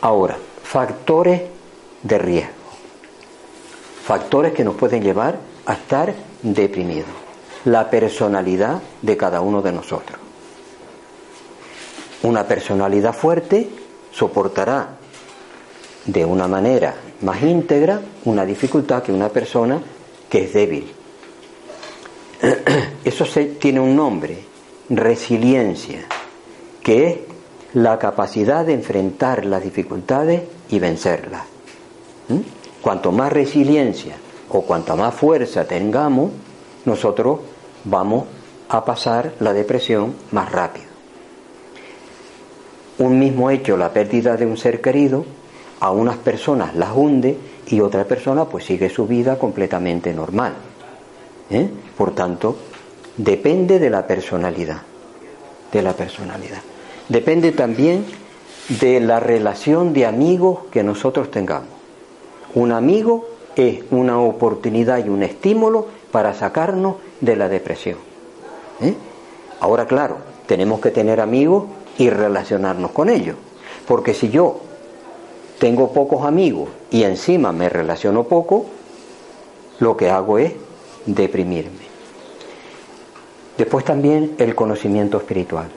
Ahora, factores de riesgo. Factores que nos pueden llevar a estar deprimidos. La personalidad de cada uno de nosotros. Una personalidad fuerte soportará de una manera más íntegra una dificultad que una persona que es débil. Eso tiene un nombre, resiliencia, que es la capacidad de enfrentar las dificultades y vencerlas. ¿Mm? Cuanto más resiliencia o cuanta más fuerza tengamos, nosotros vamos a pasar la depresión más rápido. Un mismo hecho, la pérdida de un ser querido, a unas personas las hunde y otra persona pues sigue su vida completamente normal. ¿Eh? Por tanto, depende de la personalidad, de la personalidad. Depende también de la relación de amigos que nosotros tengamos. Un amigo es una oportunidad y un estímulo para sacarnos de la depresión. ¿eh? Ahora, claro, tenemos que tener amigos y relacionarnos con ellos. Porque si yo tengo pocos amigos y encima me relaciono poco, lo que hago es deprimirme. Después también el conocimiento espiritual.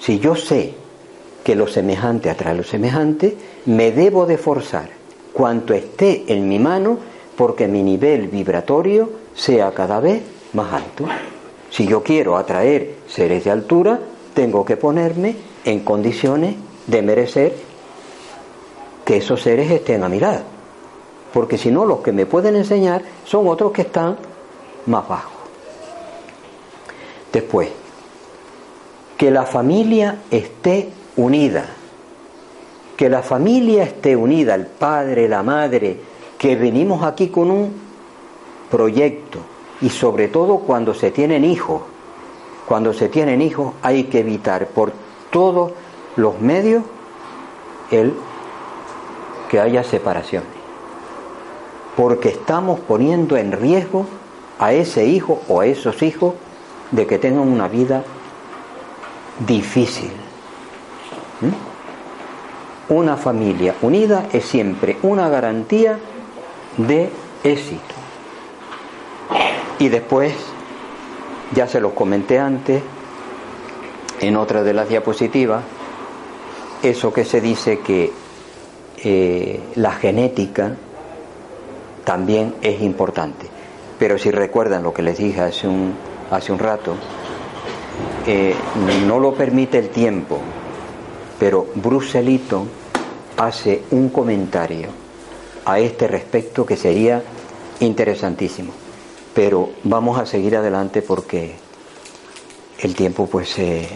Si yo sé que lo semejante atrae lo semejante, me debo de forzar cuanto esté en mi mano porque mi nivel vibratorio sea cada vez más alto. Si yo quiero atraer seres de altura, tengo que ponerme en condiciones de merecer que esos seres estén a mirar. Porque si no, los que me pueden enseñar son otros que están más bajos. Después, que la familia esté unida. Que la familia esté unida, el padre, la madre, que venimos aquí con un proyecto. Y sobre todo cuando se tienen hijos. Cuando se tienen hijos hay que evitar por todos los medios el que haya separaciones, porque estamos poniendo en riesgo a ese hijo o a esos hijos de que tengan una vida difícil. ¿Mm? Una familia unida es siempre una garantía de éxito. Y después, ya se los comenté antes, en otra de las diapositivas, eso que se dice que eh, la genética también es importante. Pero si recuerdan lo que les dije hace un, hace un rato, eh, no lo permite el tiempo, pero Bruselito hace un comentario a este respecto que sería interesantísimo. Pero vamos a seguir adelante porque el tiempo pues se,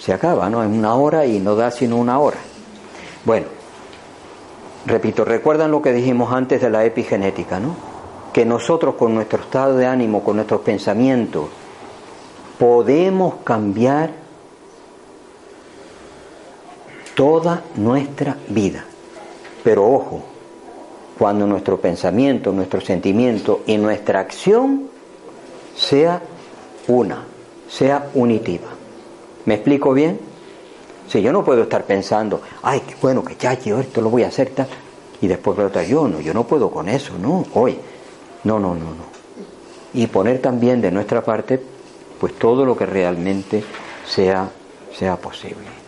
se acaba, ¿no? En una hora y no da sino una hora. Bueno, repito, recuerdan lo que dijimos antes de la epigenética, ¿no? Que nosotros con nuestro estado de ánimo, con nuestros pensamientos, podemos cambiar toda nuestra vida. Pero ojo, cuando nuestro pensamiento, nuestro sentimiento y nuestra acción sea una, sea unitiva. ¿Me explico bien? Si yo no puedo estar pensando, ay, qué bueno que ya yo esto lo voy a hacer tal, y después otra yo no, yo no puedo con eso, no, hoy, no, no, no, no. Y poner también de nuestra parte, pues todo lo que realmente sea, sea posible.